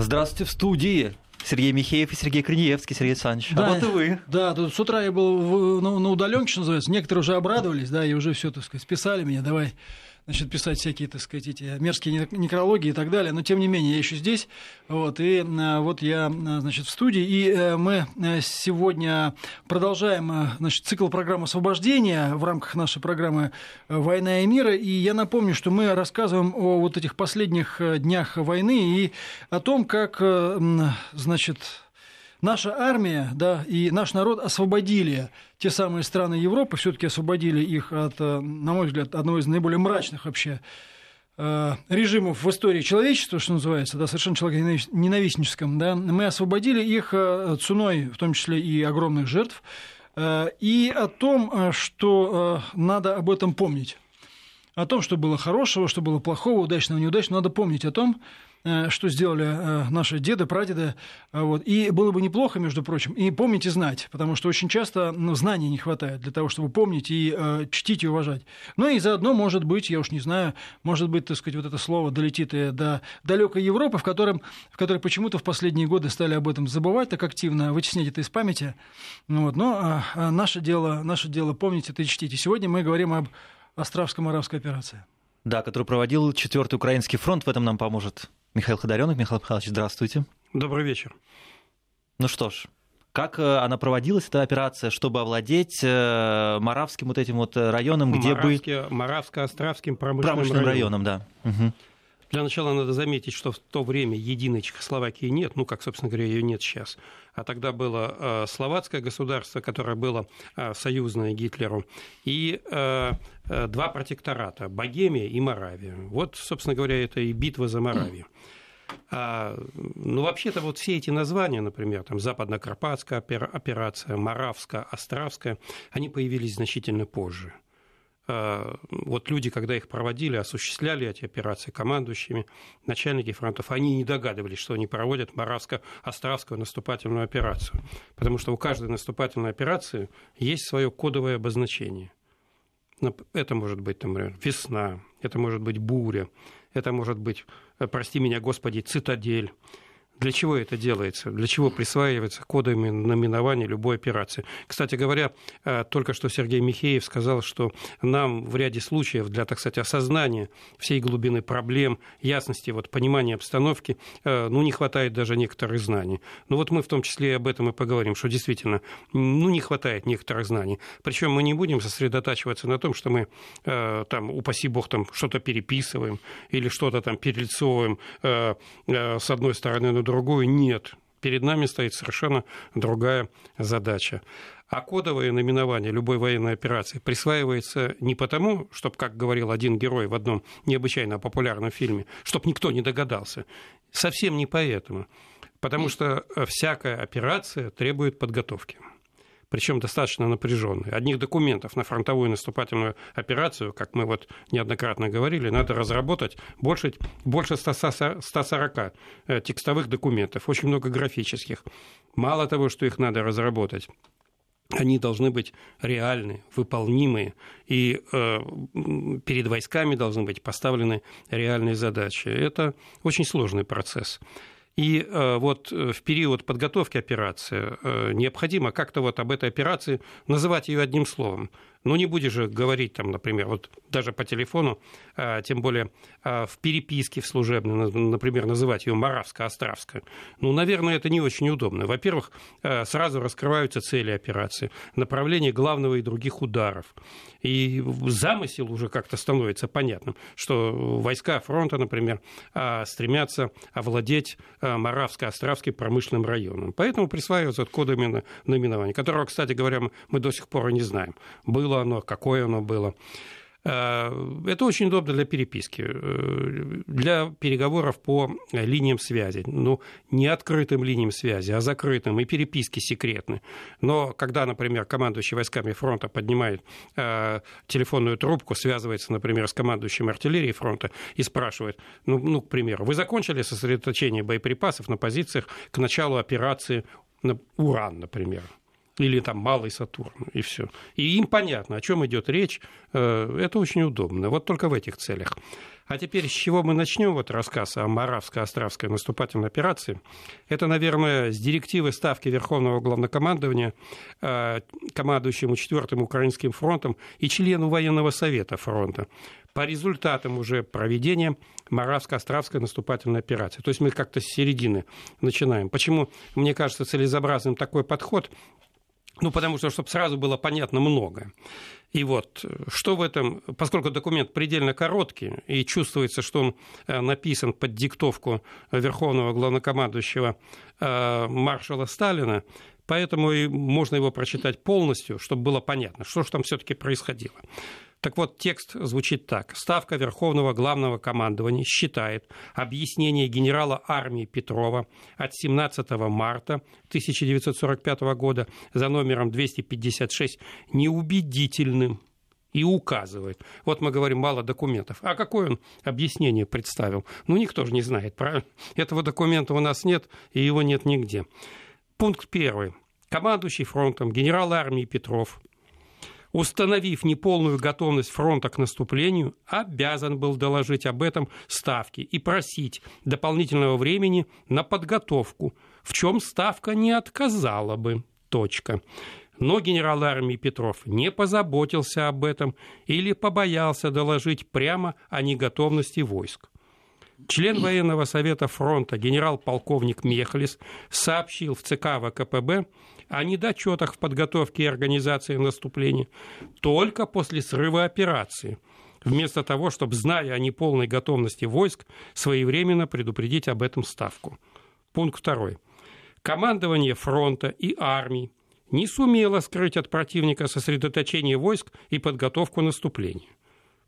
Здравствуйте в студии. Сергей Михеев и Сергей Корнеевский, Сергей Александрович. Да, а вот и вы. Да, тут с утра я был в, на, на удаленке, что называется. Некоторые уже обрадовались, да, и уже все, так сказать, списали меня. Давай значит, писать всякие, так сказать, эти мерзкие некрологии и так далее. Но, тем не менее, я еще здесь. Вот, и э, вот я, э, значит, в студии. И э, мы сегодня продолжаем, значит, цикл программы освобождения в рамках нашей программы «Война и мир». И я напомню, что мы рассказываем о вот этих последних днях войны и о том, как, значит, наша армия да, и наш народ освободили те самые страны Европы, все-таки освободили их от, э, на мой взгляд, одного из наиболее мрачных вообще э, режимов в истории человечества, что называется, да, совершенно человеконенавистническом, да, мы освободили их э, ценой, в том числе и огромных жертв, и о том, что надо об этом помнить. О том, что было хорошего, что было плохого, удачного, неудачного, надо помнить о том, что сделали э, наши деды, прадеды. Э, вот. И было бы неплохо, между прочим, и помнить и знать, потому что очень часто ну, знаний не хватает для того, чтобы помнить и э, чтить и уважать. Ну и заодно, может быть, я уж не знаю, может быть, так сказать, вот это слово долетит и до далекой Европы, в, котором, в которой почему-то в последние годы стали об этом забывать так активно, вытеснять это из памяти. Ну, вот. Но а, наше, дело, наше дело помнить это и чтить. И сегодня мы говорим об Островско-Моравской операции. Да, который проводил четвертый Украинский фронт, в этом нам поможет Михаил Ходоренок. Михаил Михайлович, здравствуйте. Добрый вечер. Ну что ж, как э, она проводилась, эта операция, чтобы овладеть э, Моравским вот этим вот районом, где Моравске, бы... Моравско-Островским промышленным, промышленным районом. районом да. Угу. Для начала надо заметить, что в то время единой Чехословакии нет, ну, как, собственно говоря, ее нет сейчас. А тогда было э, словацкое государство, которое было э, союзное Гитлеру, и э, э, два протектората – Богемия и Моравия. Вот, собственно говоря, это и битва за Моравию. А, ну, вообще-то вот все эти названия, например, там Западно-Карпатская операция, Моравская, Островская, они появились значительно позже – вот люди, когда их проводили, осуществляли эти операции командующими, начальники фронтов, они не догадывались, что они проводят Моравско-Островскую наступательную операцию. Потому что у каждой наступательной операции есть свое кодовое обозначение. Это может быть, например, весна, это может быть буря, это может быть, э, прости меня, Господи, цитадель. Для чего это делается? Для чего присваивается кодами наименования любой операции? Кстати говоря, э, только что Сергей Михеев сказал, что нам в ряде случаев для, так сказать, осознания всей глубины проблем, ясности, вот, понимания обстановки, э, ну, не хватает даже некоторых знаний. Ну, вот мы в том числе об этом и поговорим, что действительно, ну, не хватает некоторых знаний. Причем мы не будем сосредотачиваться на том, что мы э, там, упаси бог, там что-то переписываем или что-то там перелицовываем с одной стороны на другую нет. Перед нами стоит совершенно другая задача. А кодовое наименование любой военной операции присваивается не потому, чтобы, как говорил один герой в одном необычайно популярном фильме, чтобы никто не догадался. Совсем не поэтому. Потому что всякая операция требует подготовки причем достаточно напряженные. Одних документов на фронтовую наступательную операцию, как мы вот неоднократно говорили, надо разработать больше, больше 140 э, текстовых документов, очень много графических. Мало того, что их надо разработать, они должны быть реальны, выполнимые, и э, перед войсками должны быть поставлены реальные задачи. Это очень сложный процесс. И э, вот э, в период подготовки операции э, необходимо как-то вот об этой операции называть ее одним словом. Ну, не будешь же говорить, там, например, вот даже по телефону, а, тем более а, в переписке в служебной, например, называть ее Моравско-Островская. Ну, наверное, это не очень удобно. Во-первых, а, сразу раскрываются цели операции, направление главного и других ударов. И замысел уже как-то становится понятным, что войска фронта, например, стремятся овладеть Моравско-Островским промышленным районом. Поэтому присваиваются кодами наименования, которого, кстати говоря, мы до сих пор и не знаем. Было оно, какое оно было. Э, это очень удобно для переписки, э, для переговоров по линиям связи. Ну, не открытым линиям связи, а закрытым, и переписки секретны. Но когда, например, командующий войсками фронта поднимает э, телефонную трубку, связывается, например, с командующим артиллерией фронта и спрашивает, ну, ну, к примеру, вы закончили сосредоточение боеприпасов на позициях к началу операции на Уран, например? Или там малый Сатурн, и все. И им понятно, о чем идет речь. Э, это очень удобно. Вот только в этих целях. А теперь с чего мы начнем вот рассказ о Моравско-Островской наступательной операции? Это, наверное, с директивы ставки Верховного Главнокомандования э, командующему 4-м Украинским фронтом и члену военного совета фронта по результатам уже проведения Моравско-Островской наступательной операции. То есть мы как-то с середины начинаем. Почему, мне кажется, целесообразным такой подход? Ну, потому что, чтобы сразу было понятно многое. И вот, что в этом, поскольку документ предельно короткий, и чувствуется, что он э, написан под диктовку верховного главнокомандующего э, маршала Сталина, поэтому и можно его прочитать полностью, чтобы было понятно, что же там все-таки происходило. Так вот, текст звучит так. Ставка Верховного Главного Командования считает объяснение генерала армии Петрова от 17 марта 1945 года за номером 256 неубедительным и указывает. Вот мы говорим, мало документов. А какое он объяснение представил? Ну, никто же не знает, правильно? Этого документа у нас нет, и его нет нигде. Пункт первый. Командующий фронтом генерал армии Петров установив неполную готовность фронта к наступлению, обязан был доложить об этом Ставке и просить дополнительного времени на подготовку, в чем Ставка не отказала бы. Точка. Но генерал армии Петров не позаботился об этом или побоялся доложить прямо о неготовности войск. Член военного совета фронта генерал-полковник Мехлис сообщил в ЦК ВКПБ о недочетах в подготовке и организации наступления только после срыва операции, вместо того, чтобы, зная о неполной готовности войск, своевременно предупредить об этом Ставку. Пункт второй. Командование фронта и армии не сумело скрыть от противника сосредоточение войск и подготовку наступления.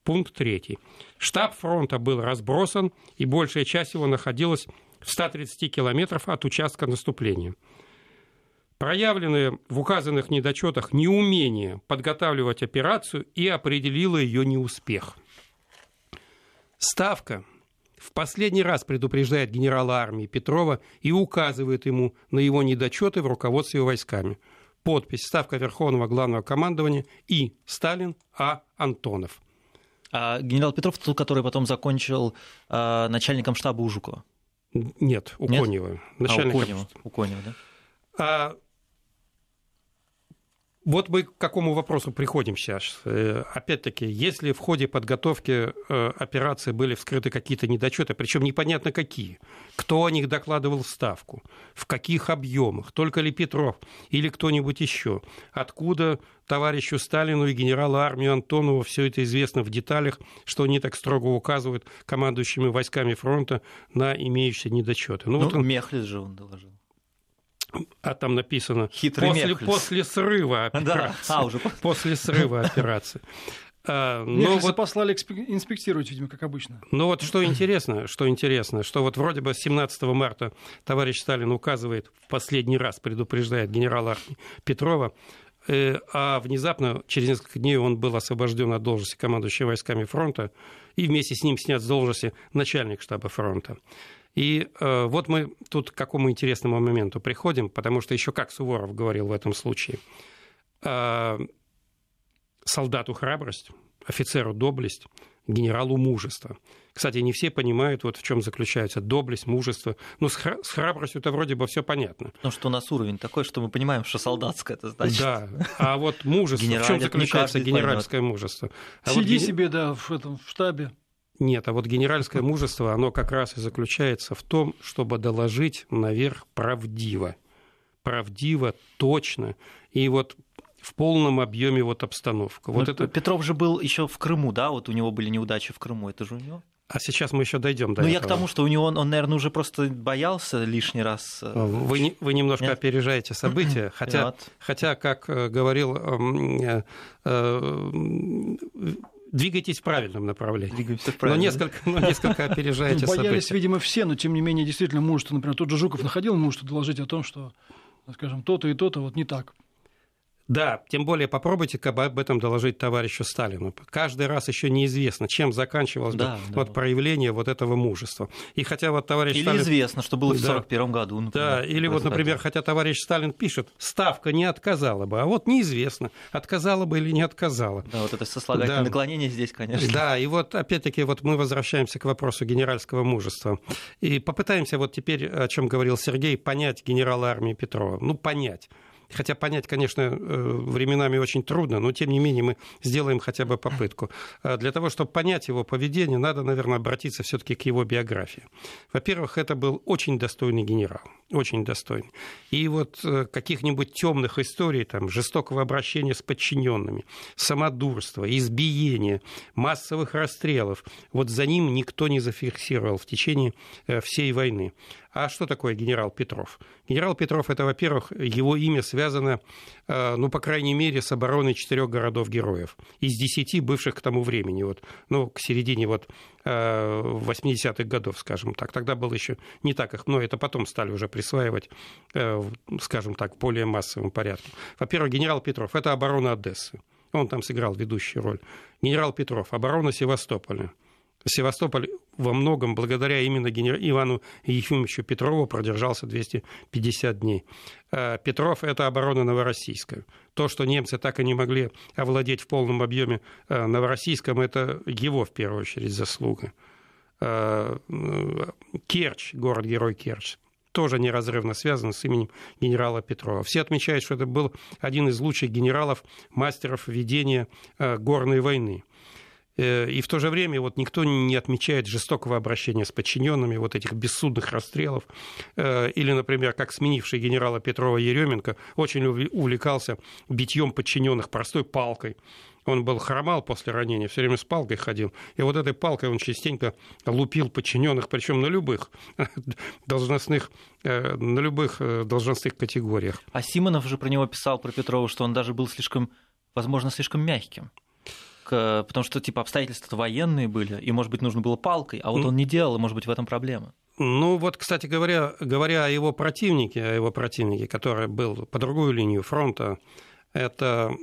Пункт третий. Штаб фронта был разбросан, и большая часть его находилась в 130 километров от участка наступления. Проявленное в указанных недочетах неумение подготавливать операцию и определило ее неуспех. Ставка в последний раз предупреждает генерала армии Петрова и указывает ему на его недочеты в руководстве войсками. Подпись «Ставка Верховного Главного Командования» и Сталин А. Антонов – а генерал Петров, тот, который потом закончил э, начальником штаба у Жукова? Нет, у Нет? Конева. Начальником... А, у Конева, у Конева да? А, вот мы к какому вопросу приходим сейчас. Э, опять-таки, если в ходе подготовки э, операции были вскрыты какие-то недочеты, причем непонятно какие, кто о них докладывал в Ставку, в каких объемах, только ли Петров или кто-нибудь еще, откуда товарищу Сталину и генералу армии Антонову все это известно в деталях, что они так строго указывают командующими войсками фронта на имеющиеся недочеты. Ну, ну вот он... Мехлис же он доложил а там написано Хитрый после, после срыва операции. Да. А, уже после срыва операции. А, но вот послали инспектировать, видимо, как обычно. Ну вот что интересно, что интересно, что вот вроде бы 17 марта товарищ Сталин указывает, в последний раз предупреждает генерала Петрова, э, а внезапно через несколько дней он был освобожден от должности командующего войсками фронта и вместе с ним снят с должности начальник штаба фронта. И э, вот мы тут к какому интересному моменту приходим, потому что еще как Суворов говорил в этом случае. Э, солдату храбрость, офицеру доблесть, генералу мужество. Кстати, не все понимают, вот в чем заключается доблесть, мужество. Ну, с, хра- с храбростью это вроде бы все понятно. Потому что у нас уровень такой, что мы понимаем, что солдатское это значит. Да, а вот мужество, в чем заключается генеральское поймет. мужество? А Сиди вот... себе, да, в этом в штабе. Нет, а вот генеральское мужество, оно как раз и заключается в том, чтобы доложить наверх правдиво. Правдиво, точно. И вот в полном объеме вот обстановка. Вот это... Петров же был еще в Крыму, да? Вот у него были неудачи в Крыму. Это же у него? А сейчас мы еще дойдем до ну, я к тому, что у него он, он, наверное, уже просто боялся лишний раз. Э, вы, вы немножко Нет? опережаете события, хотя, хотя, как э, говорил эм, э, двигайтесь в правильном направлении. Двигаемся в правильном. Но несколько, но несколько опережаете ну, Боялись, события. видимо, все, но тем не менее, действительно, мужество, например, тот же Жуков находил мужество доложить о том, что, скажем, то-то и то-то вот не так. Да, тем более попробуйте об этом доложить товарищу Сталину. Каждый раз еще неизвестно, чем заканчивалось да, бы да, вот да. проявление вот этого мужества. И хотя вот товарищ или Сталин... известно, что было в 1941 да. году. Например, да, или вот, например, хотя товарищ Сталин пишет, ставка не отказала бы, а вот неизвестно, отказала бы или не отказала. Да, вот это сослагательное да. наклонение здесь, конечно. Да, и вот опять-таки вот мы возвращаемся к вопросу генеральского мужества. И попытаемся вот теперь, о чем говорил Сергей, понять генерала армии Петрова. Ну, понять. Хотя понять, конечно, э, временами очень трудно, но тем не менее мы сделаем хотя бы попытку. А для того, чтобы понять его поведение, надо, наверное, обратиться все-таки к его биографии. Во-первых, это был очень достойный генерал, очень достойный. И вот э, каких-нибудь темных историй, там, жестокого обращения с подчиненными, самодурства, избиения, массовых расстрелов, вот за ним никто не зафиксировал в течение э, всей войны. А что такое генерал Петров? Генерал Петров – это, во-первых, его имя связано, э, ну, по крайней мере, с обороной четырех городов-героев из десяти бывших к тому времени, вот, ну, к середине вот 80-х э, годов, скажем так. Тогда было еще не так их много, это потом стали уже присваивать, э, скажем так, в более массовом порядке. Во-первых, генерал Петров – это оборона Одессы. Он там сыграл ведущую роль. Генерал Петров – оборона Севастополя. Севастополь во многом благодаря именно генер... Ивану Ефимовичу Петрову продержался 250 дней. Э, Петров – это оборона Новороссийска. То, что немцы так и не могли овладеть в полном объеме э, Новороссийском, это его, в первую очередь, заслуга. Э, Керчь, город-герой Керчь, тоже неразрывно связан с именем генерала Петрова. Все отмечают, что это был один из лучших генералов, мастеров ведения горной войны. Э, и в то же время вот никто не отмечает жестокого обращения с подчиненными, вот этих бессудных расстрелов. Э, или, например, как сменивший генерала Петрова Еременко очень увлекался битьем подчиненных простой палкой. Он был хромал после ранения, все время с палкой ходил. И вот этой палкой он частенько лупил подчиненных, причем на любых должностных, э, на любых должностных категориях. А Симонов же про него писал, про Петрова, что он даже был слишком, возможно, слишком мягким потому что, типа, обстоятельства военные были, и, может быть, нужно было палкой, а вот он не делал, и, может быть, в этом проблема. Ну вот, кстати говоря, говоря о его противнике, о его противнике, который был по другую линию фронта, это,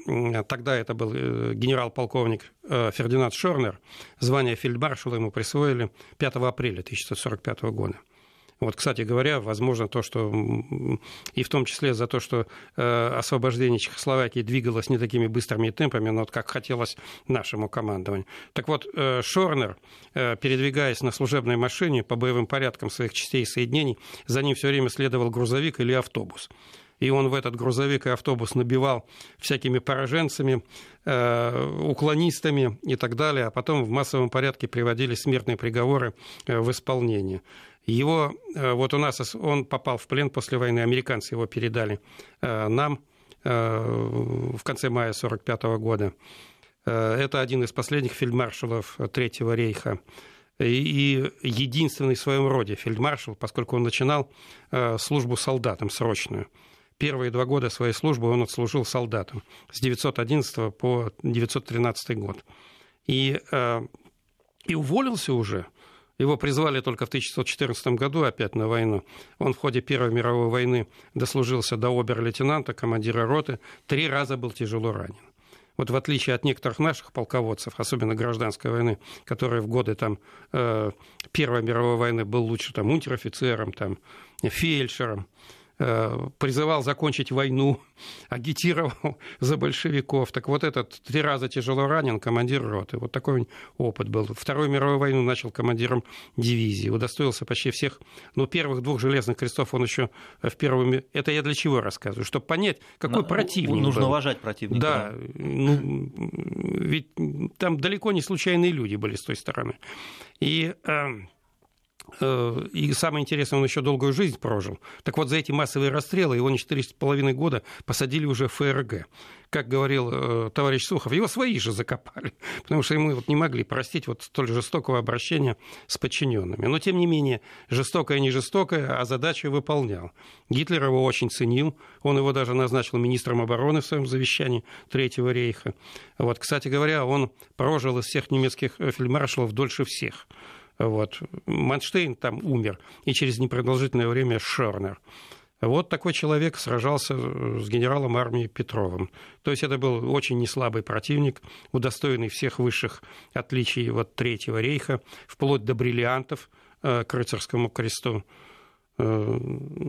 тогда это был э, генерал-полковник э, Фердинанд Шорнер, звание фельдмаршала ему присвоили 5 апреля 1945 года. Вот, кстати говоря, возможно, то, что и в том числе за то, что э, освобождение Чехословакии двигалось не такими быстрыми темпами, но вот как хотелось нашему командованию. Так вот, э, Шорнер, э, передвигаясь на служебной машине по боевым порядкам своих частей и соединений, за ним все время следовал грузовик или автобус и он в этот грузовик и автобус набивал всякими пораженцами, уклонистами и так далее, а потом в массовом порядке приводили смертные приговоры в исполнение. Его, э, вот у нас он попал в плен после войны, американцы его передали э, нам э, в конце мая 1945 года. Это один из последних фельдмаршалов Третьего рейха и единственный в своем роде фельдмаршал, поскольку он начинал службу солдатам срочную. Первые два года своей службы он отслужил солдатом с 911 по 913 год. И, и уволился уже его призвали только в 1914 году опять на войну. Он в ходе Первой мировой войны дослужился до обер-лейтенанта, командира роты, три раза был тяжело ранен. Вот в отличие от некоторых наших полководцев, особенно гражданской войны, которые в годы там, э, Первой мировой войны был лучше там, унтер-офицером, там, фельдшером, призывал закончить войну, агитировал за большевиков. Так вот этот три раза тяжело ранен командир роты. Вот такой опыт был. Вторую мировую войну начал командиром дивизии. Удостоился почти всех. Но первых двух железных крестов он еще в первом... Это я для чего рассказываю? Чтобы понять, какой Но, противник Нужно был. уважать противника. Да. Ну, ведь там далеко не случайные люди были с той стороны. И Э, и самое интересное, он еще долгую жизнь прожил. Так вот, за эти массовые расстрелы его не 4,5 года посадили уже в ФРГ. Как говорил э, товарищ Сухов, его свои же закопали, потому что ему вот не могли простить вот столь жестокого обращения с подчиненными. Но, тем не менее, жестокое не жестокое, а задачу выполнял. Гитлер его очень ценил, он его даже назначил министром обороны в своем завещании Третьего рейха. Вот, кстати говоря, он прожил из всех немецких э, фельдмаршалов дольше всех. Вот. Манштейн там умер, и через непродолжительное время Шернер. Вот такой человек сражался с генералом армии Петровым. То есть это был очень неслабый противник, удостоенный всех высших отличий вот Третьего рейха, вплоть до бриллиантов э, к рыцарскому кресту. Э,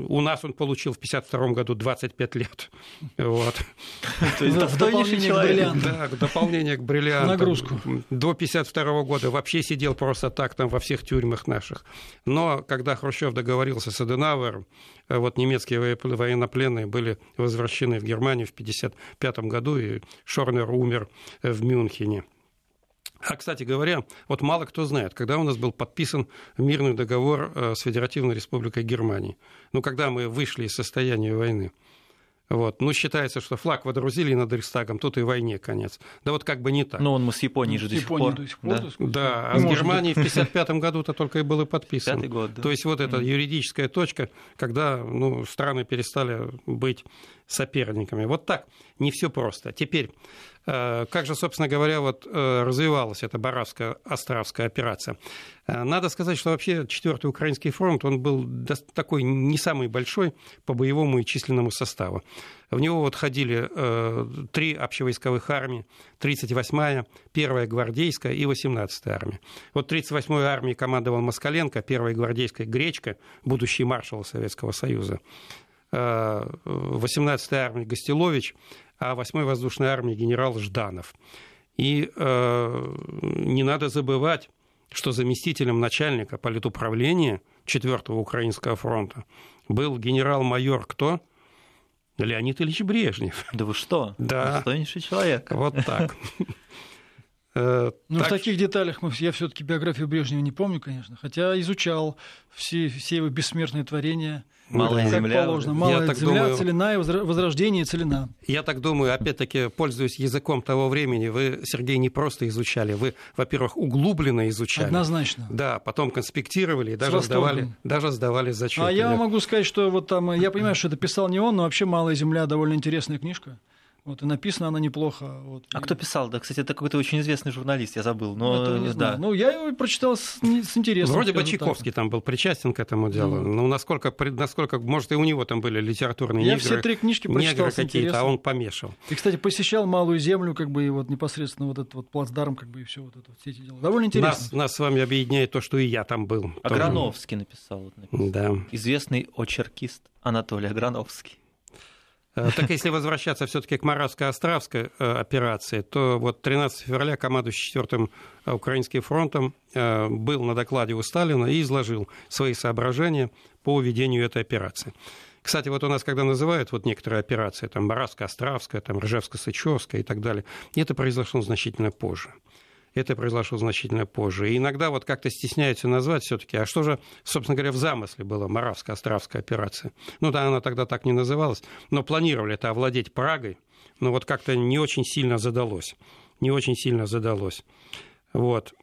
у нас он получил в 1952 году 25 лет. Вот. То есть В дополнение к человек. бриллиантам. Да, дополнение к бриллиантам. Нагрузку. До 1952 года вообще сидел просто так там во всех тюрьмах наших. Но когда Хрущев договорился с Аденауэром, э, вот немецкие вое- военнопленные были возвращены в Германию в 1955 году, и Шорнер умер в Мюнхене. А, кстати говоря, вот мало кто знает, когда у нас был подписан мирный договор э, с Федеративной Республикой Германии. Ну, когда мы вышли из состояния войны. Вот. Ну, считается, что флаг водрузили над Рейхстагом, тут и войне конец. Да вот как бы не так. Ну, он мы с Японией же С до сих пор. до сих пор, Да. Да, а с Германией в 1955 году-то только и было подписано. Пятый год, да. То есть вот эта юридическая точка, когда ну, страны перестали быть соперниками. Вот так, не все просто. Теперь, как же, собственно говоря, вот э, развивалась эта Боровско-Островская операция? Э, Надо сказать, что вообще четвертый Украинский фронт, он был такой не самый большой по боевому и численному составу. В него вот ходили э, три общевойсковых армии, 38-я, 1-я гвардейская и 18-я армия. Вот 38-й армией командовал Москаленко, 1-я гвардейская Гречка, будущий маршал Советского Союза. Э, 18-й армии Гостелович, а 8-й воздушной армии генерал Жданов. И э, не надо забывать, что заместителем начальника политуправления 4-го Украинского фронта был генерал-майор кто? Леонид Ильич Брежнев. Да вы что? Да. Достойнейший человек. Вот так. Э, Ну, в так таких деталях мы, я все-таки биографию Брежнева не помню, конечно, хотя изучал все, все его бессмертные творения. Малая как земля. положено. Малая Я так земля, думаю- целина, и возрождение целина. Я так думаю, опять-таки, пользуясь языком того времени, вы, Сергей, не просто изучали, вы, во-первых, углубленно изучали. Однозначно. Да, потом конспектировали и даже сдавали, даже сдавали зачеты. А я могу сказать, что вот там, я понимаю, что это писал не он, но вообще «Малая земля» довольно интересная книжка. Вот, и написана она неплохо. Вот. А И- кто писал? Да, кстати, это какой-то очень известный журналист, я забыл. Но, этого не да. знаю. Ну, я его прочитал с, с интересом. Вроде бы скажем так. Чайковский там был причастен к этому делу. Ну. Ну, насколько, насколько, может, и у него там были литературные Я негры, все три книжки прочитал негры с какие-то, а он помешал. И, кстати, посещал Малую Землю, как бы, и вот непосредственно вот этот вот плацдарм, как бы, и все вот это, вот, все эти дела. Довольно интересно. Нас, нас с вами объединяет то, что и я там был. Тоже. Аграновский написал. вот написано. Да. Известный очеркист Анатолий Аграновский. Э, Так если возвращаться все-таки к Моравско-Островской э, операции, то вот 13 февраля командующий 4-м Украинским фронтом э, был на докладе у Сталина и изложил свои соображения по ведению этой операции. Кстати, вот у нас, когда называют вот некоторые операции, там Моравско-Островская, там Ржевско-Сычевская и так далее, это произошло значительно позже. Это произошло значительно позже. И иногда вот как-то стесняются назвать все-таки, а что же, собственно говоря, в замысле была Моравско-Островская операция? Ну да, она тогда так не называлась, но планировали это овладеть Прагой, но вот как-то не очень сильно задалось. Не очень сильно задалось. Вот.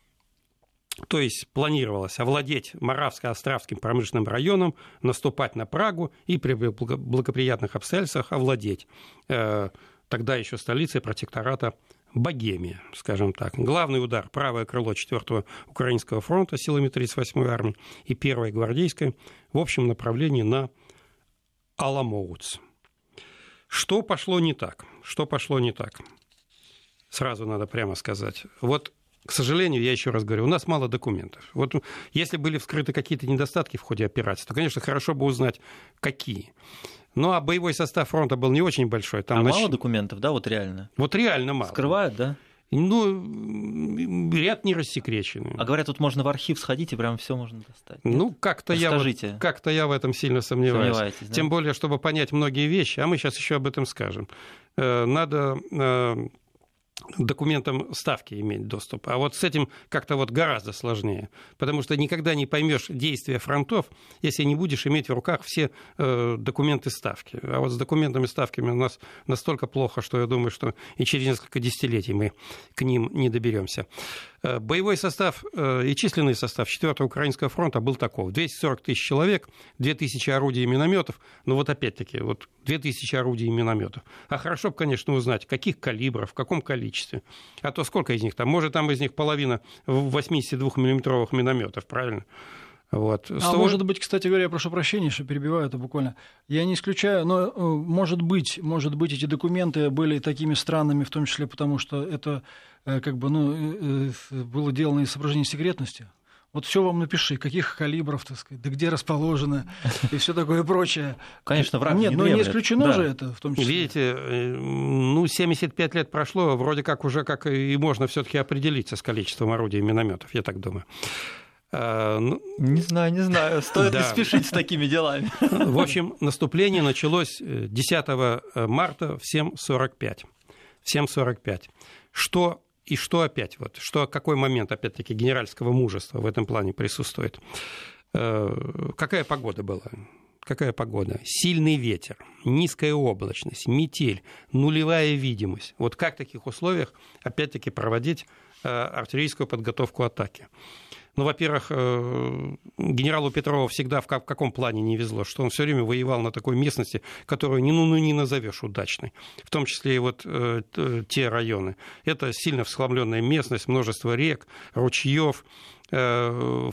То есть планировалось овладеть Моравско-Островским промышленным районом, наступать на Прагу и при благо- благоприятных обстоятельствах овладеть э, тогда еще столицей протектората Богемия, скажем так. Главный удар – правое крыло 4-го Украинского фронта силами 38-й армии и 1-й гвардейской в общем направлении на Аламоуц. Что пошло не так? Что пошло не так? Сразу надо прямо сказать. Вот к сожалению, я еще раз говорю, у нас мало документов. Вот если были вскрыты какие-то недостатки в ходе операции, то, конечно, хорошо бы узнать, какие. Ну, а боевой состав фронта был не очень большой. Там а нач- мало документов, да, вот реально? Вот реально мало. Скрывают, да? Ну, ряд не рассекреченный. А говорят, тут можно в архив сходить и прям все можно достать. Ну, как-то я, вот- как-то я в этом сильно сомневаюсь. Да? Тем более, чтобы понять многие вещи, а мы сейчас еще об этом скажем, э, надо э, документам ставки иметь доступ. А вот с этим как-то вот гораздо сложнее. Потому что никогда не поймешь действия фронтов, если не будешь иметь в руках все э, документы ставки. А вот с документами ставками у нас настолько плохо, что я думаю, что и через несколько десятилетий мы к ним не доберемся. Э, Боевой состав э, и численный состав 4-го Украинского фронта был таков. 240 тысяч человек, 2000 орудий и минометов. Ну вот опять-таки, вот 2000 орудий и минометов. А хорошо бы, конечно, узнать, каких калибров, в каком количестве. А то сколько из них там? Может, там из них половина 82-миллиметровых минометов, правильно? Вот. А того... может быть, кстати говоря, я прошу прощения, что перебиваю это буквально. Я не исключаю, но э, может быть, может быть, эти документы были такими странными, в том числе потому, что это э, как бы, ну, э, было сделано из соображений секретности. Вот все вам напиши, каких калибров, так сказать, да где расположено и все такое прочее. Конечно, враг Нет, не но не исключено да. же это в том числе. Видите, ну, 75 лет прошло, вроде как уже как и можно все-таки определиться с количеством орудий и минометов, я так думаю. А, ну, не знаю, не знаю. Стоит да. ли спешить с такими делами? В общем, наступление началось 10 э, э, марта в 7.45. В 7.45. Что и что опять, вот, что, какой момент, опять-таки, генеральского мужества в этом плане присутствует? Э, какая погода была? Какая погода? Сильный ветер, низкая облачность, метель, нулевая видимость. Вот как в таких условиях, опять-таки, проводить артиллерийскую подготовку атаки? Ну, во-первых, э, генералу Петрову всегда в каком плане не везло, что он все время воевал на такой местности, которую ну, ну, не назовешь удачной, в том числе и вот э, те районы. Это сильно всхламленная местность, множество рек, ручьев, Э,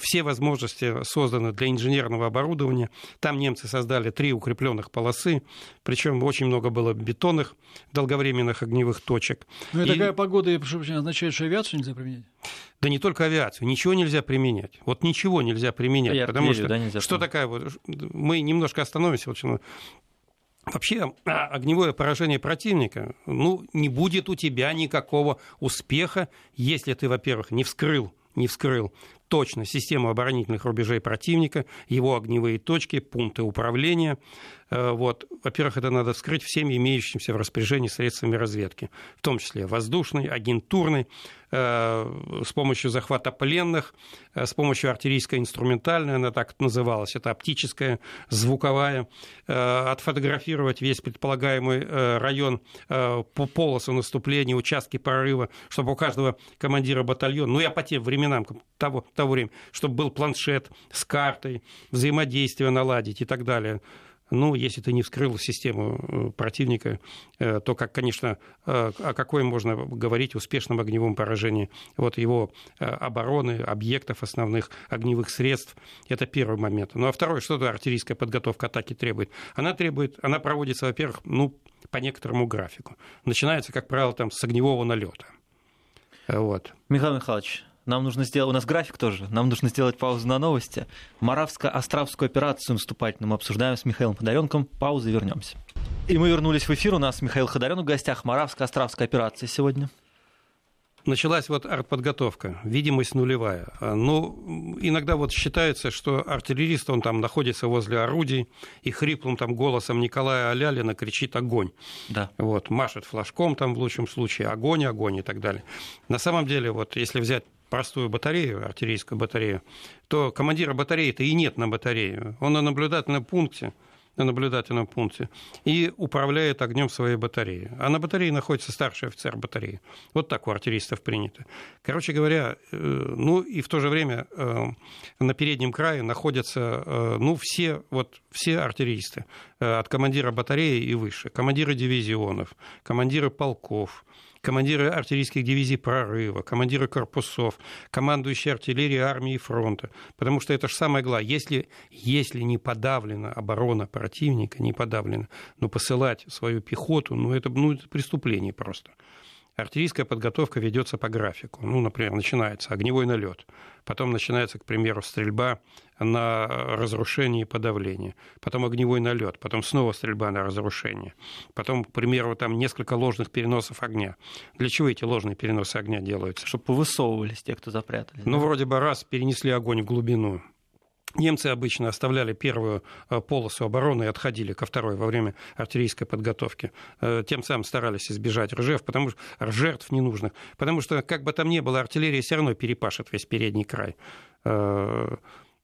все возможности созданы для инженерного оборудования. Там немцы создали три укрепленных полосы, причем очень много было бетонных долговременных огневых точек. Ну и, и... такая погода означает, что авиацию нельзя применять? Да не только авиацию, ничего нельзя применять. Вот ничего нельзя применять. Я потому что, да, нельзя что такая вот... Мы немножко остановимся. Вот, Вообще а, огневое поражение противника, ну, не будет у тебя никакого успеха, если ты, во-первых, не вскрыл не вскрыл. Точно систему оборонительных рубежей противника, его огневые точки, пункты управления, вот. Во-первых, это надо вскрыть всеми имеющимися в распоряжении средствами разведки, в том числе воздушной, агентурной, э, с помощью захвата пленных, э, с помощью артиллерийской инструментальной, она так называлась, это оптическая, звуковая, отфотографировать весь предполагаемый район по полосу наступления, участки прорыва, чтобы у каждого командира батальона, ну я по тем временам того, того времени, чтобы был планшет с картой, взаимодействие наладить и так далее. Ну, если ты не вскрыл систему э, противника, э, то, как, конечно, э, о какой можно говорить успешном огневом поражении вот его обороны, объектов основных, огневых средств. Это первый момент. Ну, а второй, что артиллерийская подготовка атаки требует? Она требует, она проводится, во-первых, ну, по некоторому графику. Начинается, как правило, там, с огневого налета. Вот. Михаил Михайлович, нам нужно сделать, у нас график тоже, нам нужно сделать паузу на новости. Моравско-Островскую операцию наступательную мы обсуждаем с Михаилом Ходоренком. Пауза и вернемся. И мы вернулись в эфир. У нас Михаил Ходорен в гостях. Моравско-Островская операция сегодня. Началась вот артподготовка, видимость нулевая. Ну, иногда вот считается, что артиллерист, он там находится возле орудий, и хриплым там голосом Николая Алялина кричит «огонь». Да. Вот, машет флажком там в лучшем случае «огонь, огонь» и так далее. На самом деле, вот если взять простую батарею, артиллерийскую батарею, то командира батареи-то и нет на батарее. Он на наблюдательном пункте, на наблюдательном пункте и управляет огнем своей батареи. А на батарее находится старший офицер батареи. Вот так у артиллеристов принято. Короче говоря, э, ну и в то же время э, на переднем крае находятся э, ну, все, вот, все артиллеристы от командира батареи и выше. Командиры дивизионов, командиры полков, командиры артиллерийских дивизий прорыва, командиры корпусов, командующие артиллерией армии и фронта. Потому что это же самое главное. Если, если не подавлена оборона противника, не подавлена, но посылать свою пехоту, ну это, ну, это преступление просто. Артиллерийская подготовка ведется по графику. Ну, например, начинается огневой налет, потом начинается, к примеру, стрельба на разрушение и подавление, потом огневой налет, потом снова стрельба на разрушение, потом, к примеру, там несколько ложных переносов огня. Для чего эти ложные переносы огня делаются? Чтобы повысовывались те, кто запрятали. Ну, да? вроде бы раз перенесли огонь в глубину, Немцы обычно оставляли первую э, полосу обороны и отходили ко второй во время артиллерийской подготовки. Э, тем самым старались избежать ржев, потому что жертв ненужных. Потому что, как бы там ни было, артиллерия все равно перепашет весь передний край.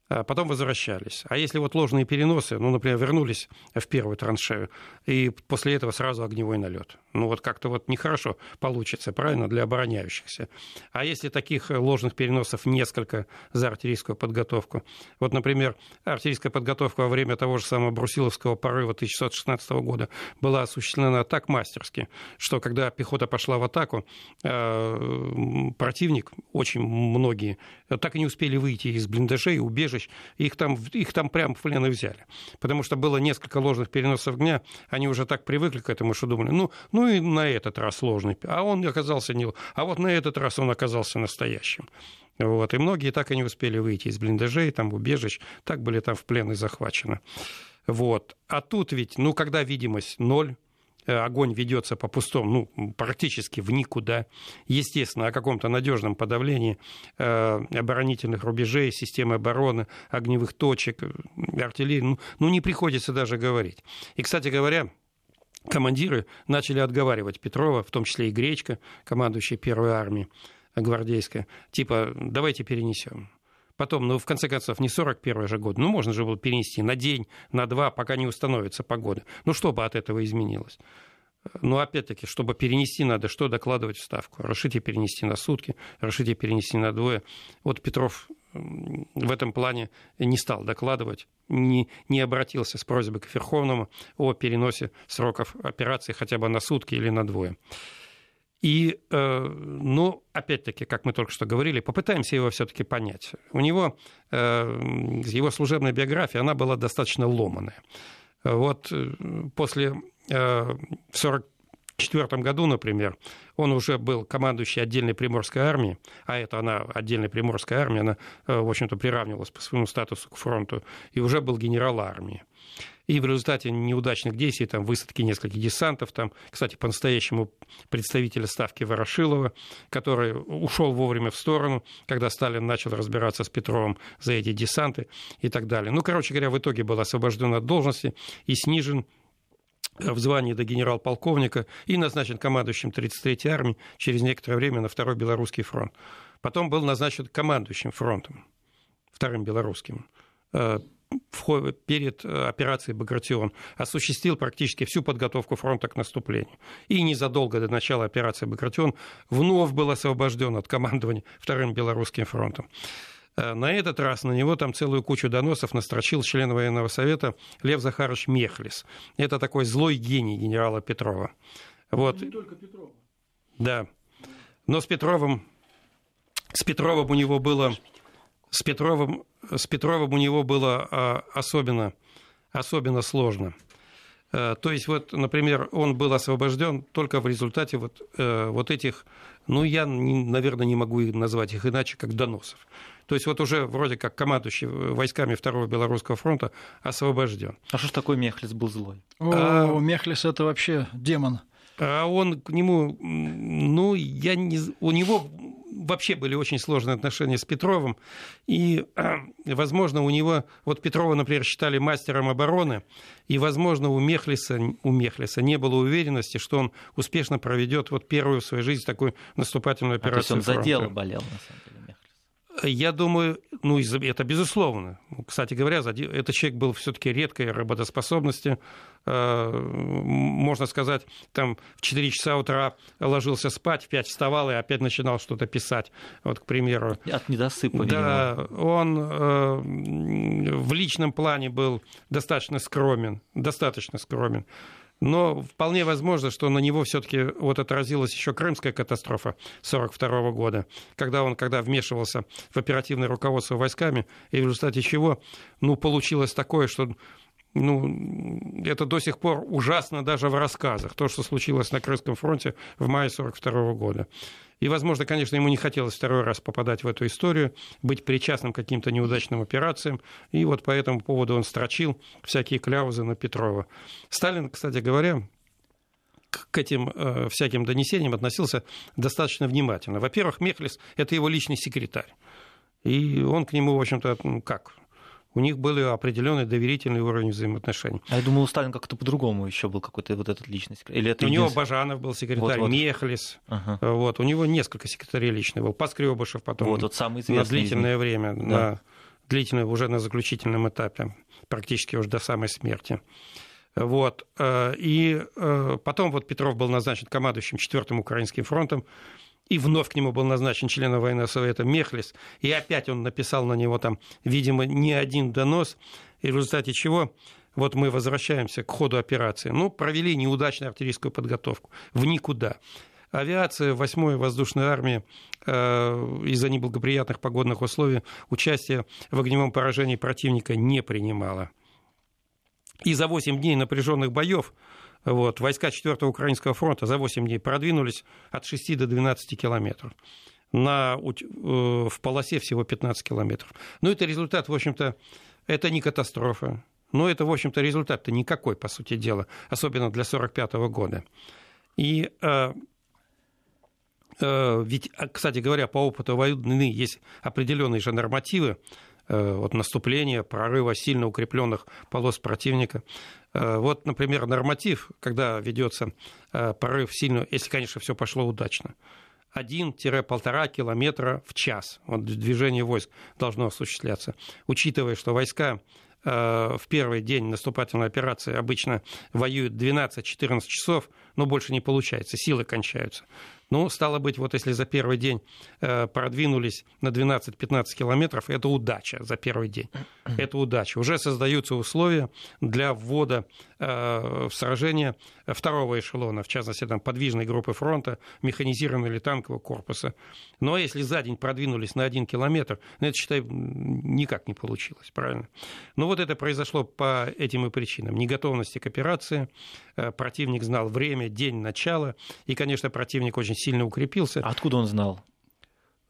А потом возвращались. А если вот ложные переносы, ну, например, вернулись в первую траншею, и после этого сразу огневой налет. Ну, вот как-то вот нехорошо получится, правильно, для обороняющихся. А если таких ложных переносов несколько за артиллерийскую подготовку? Вот, например, артиллерийская подготовка во время того же самого Брусиловского порыва 1616 года была осуществлена так мастерски, что когда пехота пошла в атаку, э, противник, очень многие, так и не успели выйти из блиндажей, убежищ, убежищ, их там, их там прямо в плен и взяли. Потому что было несколько ложных переносов дня, они уже так привыкли к этому, что думали, ну, ну и на этот раз ложный. А он оказался не... А вот на этот раз он оказался настоящим. Вот. И многие так и не успели выйти из блиндажей, там, убежищ, так были там в плен и захвачены. Вот. А тут ведь, ну, когда видимость ноль, огонь ведется по пустому, ну, практически в никуда. Естественно, о каком-то надежном подавлении э, оборонительных рубежей, системы обороны, огневых точек, э, артиллерии, ну, ну, не приходится даже говорить. И, кстати говоря, командиры начали отговаривать Петрова, в том числе и Гречка, командующий первой армией, гвардейская, типа, давайте перенесем. Потом, ну, в конце концов, не 41 же год, ну, можно же было перенести на день, на два, пока не установится погода. Ну, что бы от этого изменилось? Ну, опять-таки, чтобы перенести надо, что докладывать в Ставку? Решите перенести на сутки, решите перенести на двое. Вот Петров в этом плане не стал докладывать, не, не обратился с просьбой к Верховному о переносе сроков операции хотя бы на сутки или на двое. И, э, ну, опять-таки, как мы только что говорили, попытаемся его все-таки понять. У него, э, его служебная биография, она была достаточно ломаная. Вот э, после в 1944 году, например, он уже был командующий отдельной приморской армии, а это она, отдельная приморская армия, она, в общем-то, приравнивалась по своему статусу к фронту, и уже был генерал армии. И в результате неудачных действий, там, высадки нескольких десантов, там, кстати, по-настоящему представителя ставки Ворошилова, который ушел вовремя в сторону, когда Сталин начал разбираться с Петровым за эти десанты и так далее. Ну, короче говоря, в итоге был освобожден от должности и снижен в звании до генерал-полковника и назначен командующим 33-й армии через некоторое время на Второй Белорусский фронт. Потом был назначен командующим фронтом, Вторым Белорусским э, перед э, операцией «Багратион» осуществил практически всю подготовку фронта к наступлению. И незадолго до начала операции «Багратион» вновь был освобожден от командования Вторым Белорусским фронтом. Э, на этот раз на него там целую кучу доносов настрочил член военного совета Лев Захарович Мехлис. Это такой злой гений генерала Петрова. Вот. Не только Петрова. Да. Но с Петровым, с Петровым у него было с Петровым, с Петровым у него было а, особенно, особенно сложно. Э, то есть, вот, например, он был освобожден только в результате вот, э, вот этих, ну, я, наверное, не могу назвать их иначе, как доносов. То есть, вот уже вроде как командующий войсками Второго Белорусского фронта освобожден. А что ж такой Мехлис был злой? О, а... Мехлис это вообще демон. А он к нему, ну, я не... У него вообще были очень сложные отношения с Петровым, и, возможно, у него, вот Петрова, например, считали мастером обороны, и, возможно, у Мехлиса, у Мехлиса не было уверенности, что он успешно проведет вот первую в своей жизни такую наступательную операцию. А то есть он за дело болел, на самом деле. Я думаю, ну, это безусловно. Кстати говоря, этот человек был все-таки редкой работоспособности. Э, можно сказать, там в 4 часа утра ложился спать, в 5 вставал и опять начинал что-то писать. Вот, к примеру. От недосыпа. Да, он э, в личном плане был достаточно скромен, достаточно скромен. Но вполне возможно, что на него все-таки вот отразилась еще крымская катастрофа 1942 года, когда он когда вмешивался в оперативное руководство войсками, и в результате чего ну, получилось такое, что ну, это до сих пор ужасно даже в рассказах, то, что случилось на Крымском фронте в мае 1942 года. И, возможно, конечно, ему не хотелось второй раз попадать в эту историю, быть причастным к каким-то неудачным операциям, и вот по этому поводу он строчил всякие кляузы на Петрова. Сталин, кстати говоря, к этим э, всяким донесениям относился достаточно внимательно. Во-первых, Мехлис – это его личный секретарь. И он к нему, в общем-то, как, у них был определенный доверительный уровень взаимоотношений. А я думал, у Сталина как-то по-другому еще был какой-то вот этот личность. Или это у него Бажанов был секретарь, вот, вот. Мехлис. Ага. Вот, у него несколько секретарей личных был. Поскребышев потом. Вот, вот самый известный. На длительное время, да. на длительное, уже на заключительном этапе, практически уже до самой смерти. Вот. Э, и э, потом вот Петров был назначен командующим 4-м Украинским фронтом и вновь к нему был назначен член военного совета Мехлис, и опять он написал на него там, видимо, не один донос, и в результате чего вот мы возвращаемся к ходу операции. Ну, провели неудачную артиллерийскую подготовку в никуда. Авиация 8-й воздушной армии э, из-за неблагоприятных погодных условий участие в огневом поражении противника не принимала. И за 8 дней напряженных боев вот, войска 4-го Украинского фронта за 8 дней продвинулись от 6 до 12 километров. На, э, в полосе всего 15 километров. Но это результат, в общем-то, это не катастрофа. Но это, в общем-то, результат-то никакой, по сути дела, особенно для 1945 года. И э, э, ведь, а, кстати говоря, по опыту войны есть определенные же нормативы, вот наступления, прорыва сильно укрепленных полос противника. Э, вот, например, норматив, когда ведется э, прорыв сильно, если, конечно, все пошло удачно. 1-1,5 километра в час. Вот движение войск должно осуществляться. Учитывая, что войска э, в первый день наступательной операции обычно воюют 12-14 часов, но больше не получается, силы кончаются. Ну, стало быть, вот если за первый день э, продвинулись на 12-15 километров, это удача за первый день. Это удача. Уже создаются условия для ввода э, в сражение второго эшелона, в частности, там, подвижной группы фронта, механизированного или танкового корпуса. Но если за день продвинулись на один километр, ну, это, считай, никак не получилось, правильно? Но вот это произошло по этим и причинам. Неготовности к операции, э, противник знал время, день начала, и, конечно, противник очень сильно укрепился. Откуда он знал?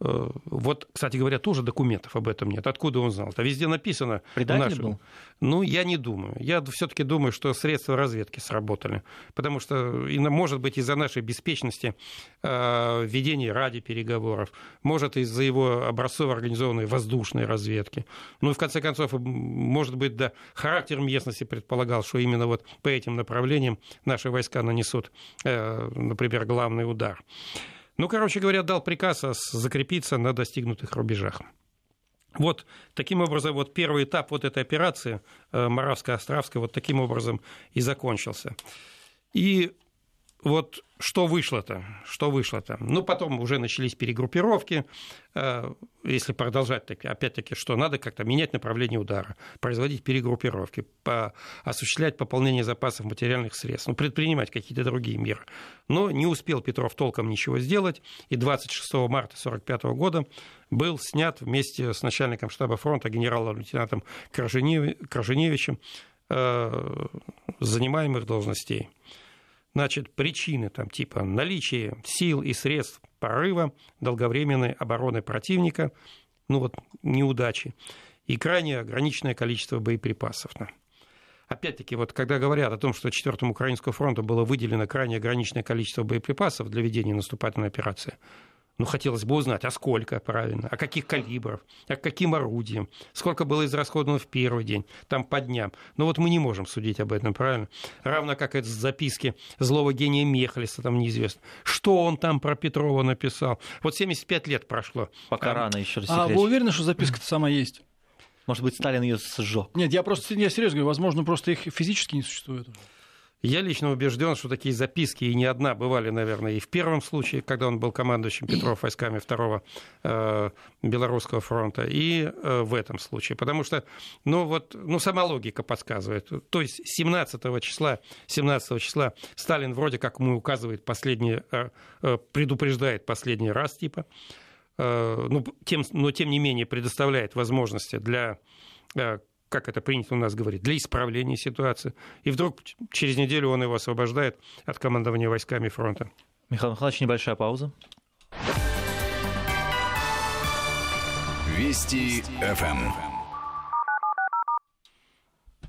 Э, вот, кстати говоря, тоже документов об этом нет. Откуда он знал? Это везде написано. Предатель нашем... был? Ну, я не думаю. Я все-таки думаю, что средства разведки сработали. Потому что, может быть, из-за нашей беспечности э, ведения радиопереговоров, может, из-за его образцово организованной воздушной разведки. Ну, и в конце концов, может быть, да, характер местности предполагал, что именно вот по этим направлениям наши войска нанесут, э, например, главный удар. Ну, короче говоря, дал приказ закрепиться на достигнутых рубежах. Вот таким образом, вот первый этап вот этой операции э, Моравско-Островской вот таким образом и закончился. И вот что вышло-то? Что вышло-то? Ну, потом уже начались перегруппировки. Э, если продолжать, так, опять-таки, что надо как-то менять направление удара, производить перегруппировки, по, осуществлять пополнение запасов материальных средств, ну, предпринимать какие-то другие меры. Но не успел Петров толком ничего сделать, и 26 марта 1945 года был снят вместе с начальником штаба фронта генерал-лейтенантом Краженевичем э, занимаемых должностей. Значит, причины там типа наличие сил и средств прорыва, долговременной обороны противника, ну вот неудачи, и крайне ограниченное количество боеприпасов. Опять-таки, вот когда говорят о том, что 4 Украинскому фронту было выделено крайне ограниченное количество боеприпасов для ведения наступательной операции, ну, хотелось бы узнать, а сколько, правильно, а каких калибров, а каким орудием, сколько было израсходовано в первый день, там по дням. Но вот мы не можем судить об этом, правильно? Равно как это записки злого гения Мехлиса, там неизвестно. Что он там про Петрова написал? Вот 75 лет прошло. Пока а, рано еще А вы уверены, что записка-то сама есть? Может быть, Сталин ее сжег? Нет, я просто я серьезно говорю, возможно, просто их физически не существует уже. Я лично убежден, что такие записки, и не одна, бывали, наверное, и в первом случае, когда он был командующим Петров войсками второго э, Белорусского фронта, и э, в этом случае. Потому что, ну вот, ну сама логика подсказывает. То есть 17 числа, 17 числа Сталин вроде как ему указывает последний, э, э, предупреждает последний раз, типа, э, ну, тем, но тем не менее предоставляет возможности для э, как это принято у нас говорить, для исправления ситуации. И вдруг через неделю он его освобождает от командования войсками фронта. Михаил Михайлович, небольшая пауза. Вести ФМ.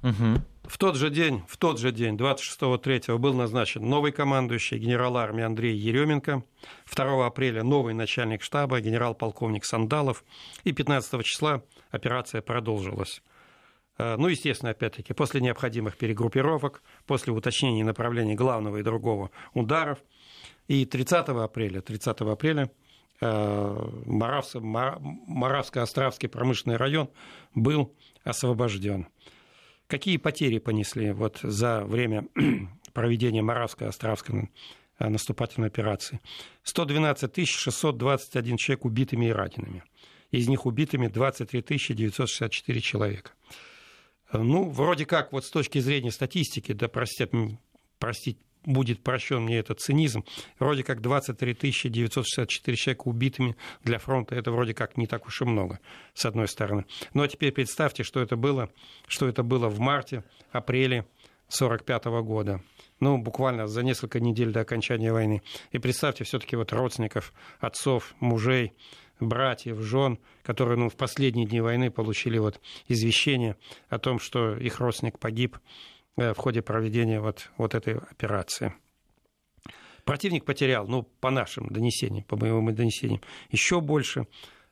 Угу. В тот же день, в тот же день, 26-3 был назначен новый командующий генерал армии Андрей Еременко. 2 апреля новый начальник штаба генерал-полковник Сандалов. И 15 числа операция продолжилась. Э, ну, естественно, опять-таки, после необходимых перегруппировок, после уточнения направлений главного и другого ударов. И 30 апреля, 30 апреля э, Моравско-Островский промышленный район был освобожден. Какие потери понесли вот за время проведения Моравско-Островской э, наступательной операции? 112 621 человек убитыми и ранеными. Из них убитыми 23 964 человека. Ну, вроде как, вот с точки зрения статистики, да простят, простить будет прощен мне этот цинизм. Вроде как 23 964 человека убитыми для фронта, это вроде как не так уж и много, с одной стороны. Ну а теперь представьте, что это было, что это было в марте, апреле 1945 года ну, буквально за несколько недель до окончания войны. И представьте все-таки вот родственников, отцов, мужей, братьев, жен, которые ну, в последние дни войны получили вот извещение о том, что их родственник погиб э, в ходе проведения вот, вот этой операции. Противник потерял, ну, по нашим донесениям, по боевым донесениям, еще больше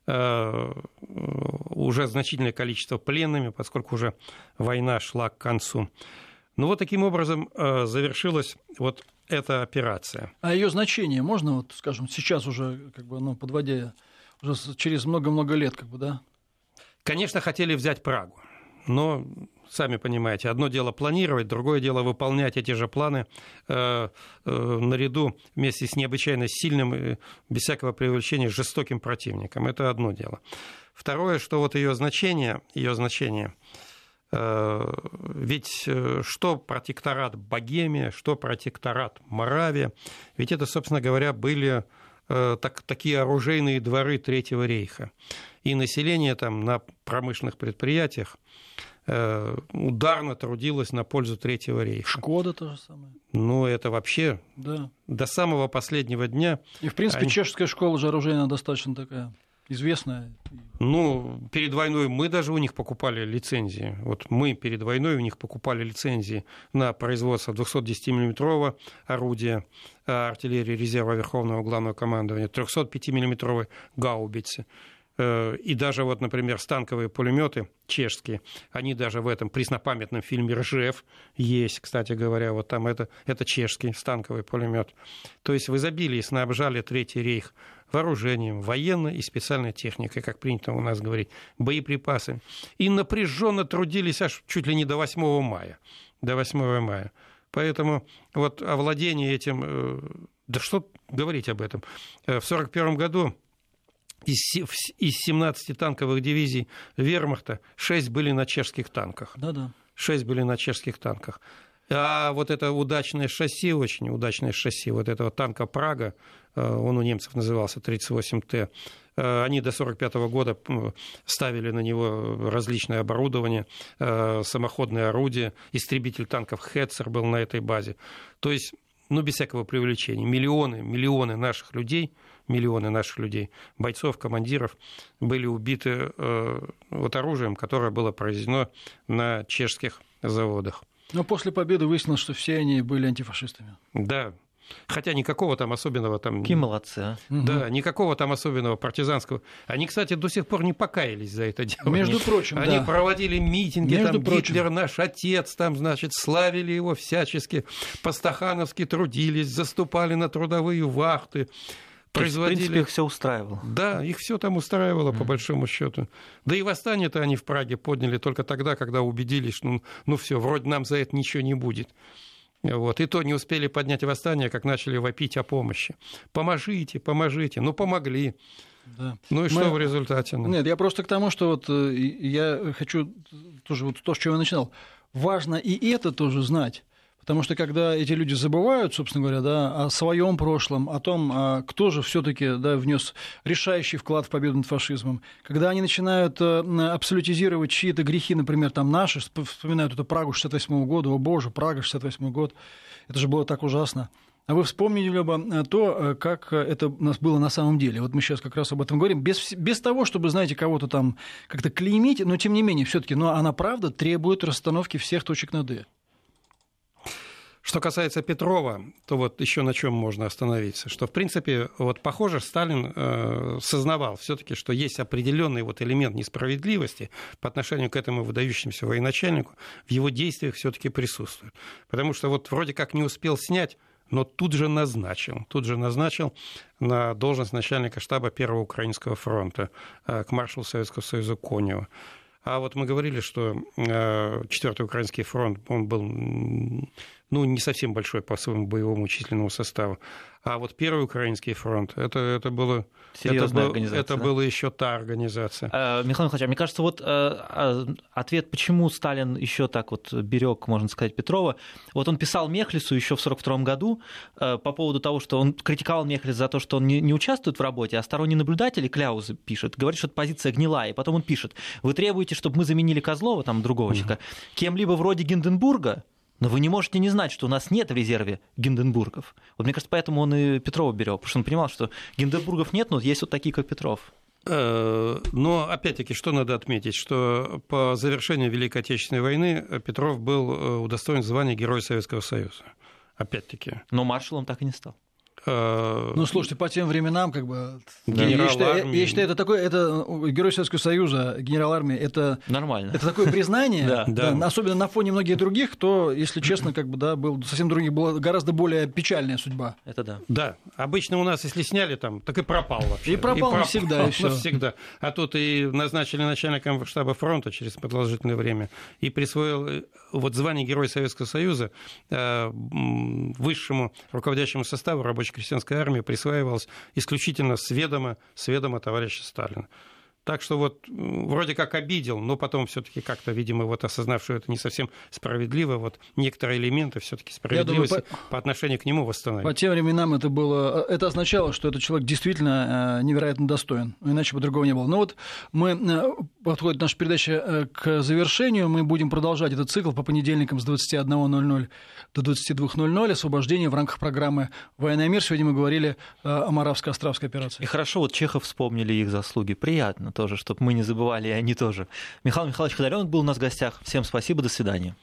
э, уже значительное количество пленными, поскольку уже война шла к концу. Ну вот таким образом э, завершилась вот эта операция. А ее значение можно, вот, скажем, сейчас уже, как бы, ну, подводя уже через много-много лет, как бы, да? Конечно, хотели взять Прагу, но сами понимаете, одно дело планировать, другое дело выполнять эти же планы э, э, наряду вместе с необычайно сильным, э, без всякого привлечения, жестоким противником. Это одно дело. Второе, что вот ее значение, ее значение – ведь э, что протекторат Богемия, что протекторат Моравия, ведь это, собственно говоря, были э, так, такие оружейные дворы Третьего рейха. И население там на промышленных предприятиях ударно трудилось на пользу Третьего рейха. Шкода то же самое. Ну, это вообще да. до самого последнего дня. И, в принципе, они... чешская школа же оружейная достаточно такая известная? Ну, перед войной мы даже у них покупали лицензии. Вот мы перед войной у них покупали лицензии на производство 210-миллиметрового орудия артиллерии резерва Верховного Главного командования, 305-миллиметровой гаубицы. Э, и даже вот, например, станковые пулеметы чешские, они даже в этом преснопамятном фильме «Ржев» есть, кстати говоря, вот там это, это чешский станковый пулемет. То есть в изобилии снабжали Третий рейх вооружением, военной и специальной техникой, как принято у нас говорить, боеприпасами. И напряженно трудились аж чуть ли не до 8 мая. До 8 мая. Поэтому вот овладение этим... Э, да что говорить об этом? Э, в 1941 году из, из 17 танковых дивизий вермахта 6 были на чешских танках. Да-да. 6 были на чешских танках. А вот это удачное шасси, очень удачное шасси вот этого танка «Прага», э, он у немцев назывался 38Т, э, они до 1945 года ставили на него различное оборудование, э, самоходные орудия, истребитель танков «Хетцер» был на этой базе. То есть, ну, без всякого привлечения, миллионы, миллионы наших людей, миллионы наших людей, бойцов, командиров, были убиты вот оружием, которое было произведено на чешских заводах. Но после победы выяснилось, что все они были антифашистами. Да, Хотя никакого там особенного там... Какие молодцы, а? Да, никакого там особенного партизанского. Они, кстати, до сих пор не покаялись за это дело. Между прочим, Они да. проводили митинги, Между там прочим. Гитлер наш отец, там, значит, славили его всячески, по-стахановски трудились, заступали на трудовые вахты производили... В принципе, их все устраивало. Да, их все там устраивало, по большому счету. Да и восстание-то они в Праге подняли только тогда, когда убедились, что ну, ну все, вроде нам за это ничего не будет. Вот. И то не успели поднять восстание, как начали вопить о помощи. Поможите, поможите. Ну, помогли. Да. Ну и Мы... что в результате? Ну? Нет, я просто к тому, что вот э, я хочу тоже вот то, с чего я начинал. Важно и это тоже знать. Потому что когда эти люди забывают, собственно говоря, да, о своем прошлом, о том, а кто же все-таки да, внес решающий вклад в победу над фашизмом, когда они начинают э, абсолютизировать чьи-то грехи, например, там наши, вспоминают эту Прагу 68 года, о боже, Прага 68 год, это же было так ужасно. А вы вспомнили бы то, э, как это у нас было на самом деле. Вот мы сейчас как раз об этом говорим. Без, без того, чтобы, знаете, кого-то там как-то клеймить, но тем не менее, все-таки, но она правда требует расстановки всех точек над «и». Что касается Петрова, то вот еще на чем можно остановиться, что в принципе вот похоже Сталин э, сознавал все-таки, что есть определенный вот элемент несправедливости по отношению к этому выдающемуся военачальнику в его действиях все-таки присутствует, потому что вот вроде как не успел снять но тут же назначил, тут же назначил на должность начальника штаба Первого Украинского фронта э, к маршалу Советского Союза Конева. А вот мы говорили, что э, Четвертый Украинский фронт, он был ну, не совсем большой по своему боевому численному составу. А вот Первый Украинский фронт, это, это было... Серьезная это, организация. Это да? была еще та организация. Э, Михаил Михайлович, а мне кажется, вот э, ответ, почему Сталин еще так вот берег, можно сказать, Петрова, вот он писал Мехлису еще в 1942 году э, по поводу того, что он критиковал Мехлис за то, что он не, не участвует в работе, а сторонний наблюдатель, Кляузы пишет, говорит, что позиция гнилая, и потом он пишет, вы требуете, чтобы мы заменили Козлова, там другого человека, кем-либо вроде Гинденбурга, но вы не можете не знать, что у нас нет в резерве Гинденбургов. Вот мне кажется, поэтому он и Петрова берег, потому что он понимал, что Гинденбургов нет, но есть вот такие, как Петров. Э, Но, опять-таки, что надо отметить, что по завершению Великой Отечественной войны Петров был э, удостоен звания Героя Советского Союза. Опять-таки. Но маршалом так и не стал. Э, Ну, слушайте, по тем временам, как бы... Генерал я, считаю, армии. я считаю, это такое, это Герой Советского Союза, генерал армии, это Нормально. Это такое признание, Да. да, Да. особенно на фоне многих других, кто, если честно, как бы, да, был совсем других, была гораздо более печальная судьба. Это да. Да, обычно у нас, если сняли там, так и пропал вообще. И пропал навсегда, и всё. навсегда. А тут и назначили начальником штаба фронта через продолжительное время, и присвоил э, вот звание Героя Советского Союза э, высшему руководящему составу рабоче-крестьянской армии присваивалось исключительно с ведома, с ведома товарища Сталина. Так что вот вроде как обидел, но потом все-таки как-то, видимо, вот осознав, что это не совсем справедливо, вот некоторые элементы все-таки справедливости по- по... отношению к нему восстановили. По тем временам это было, это означало, что этот человек действительно э, невероятно достоин, иначе бы другого не было. Но вот мы, э, подходит наша передача э, к завершению, мы будем продолжать этот цикл по понедельникам с 21.00 до 22.00, освобождение в рамках программы «Военный мир». Сегодня мы говорили э, о Моравско-Островской операции. И хорошо, вот Чехов вспомнили их заслуги. Приятно тоже, чтобы мы не забывали, и они тоже. Михаил Михайлович Ходоренок был у нас в гостях. Всем спасибо, до свидания.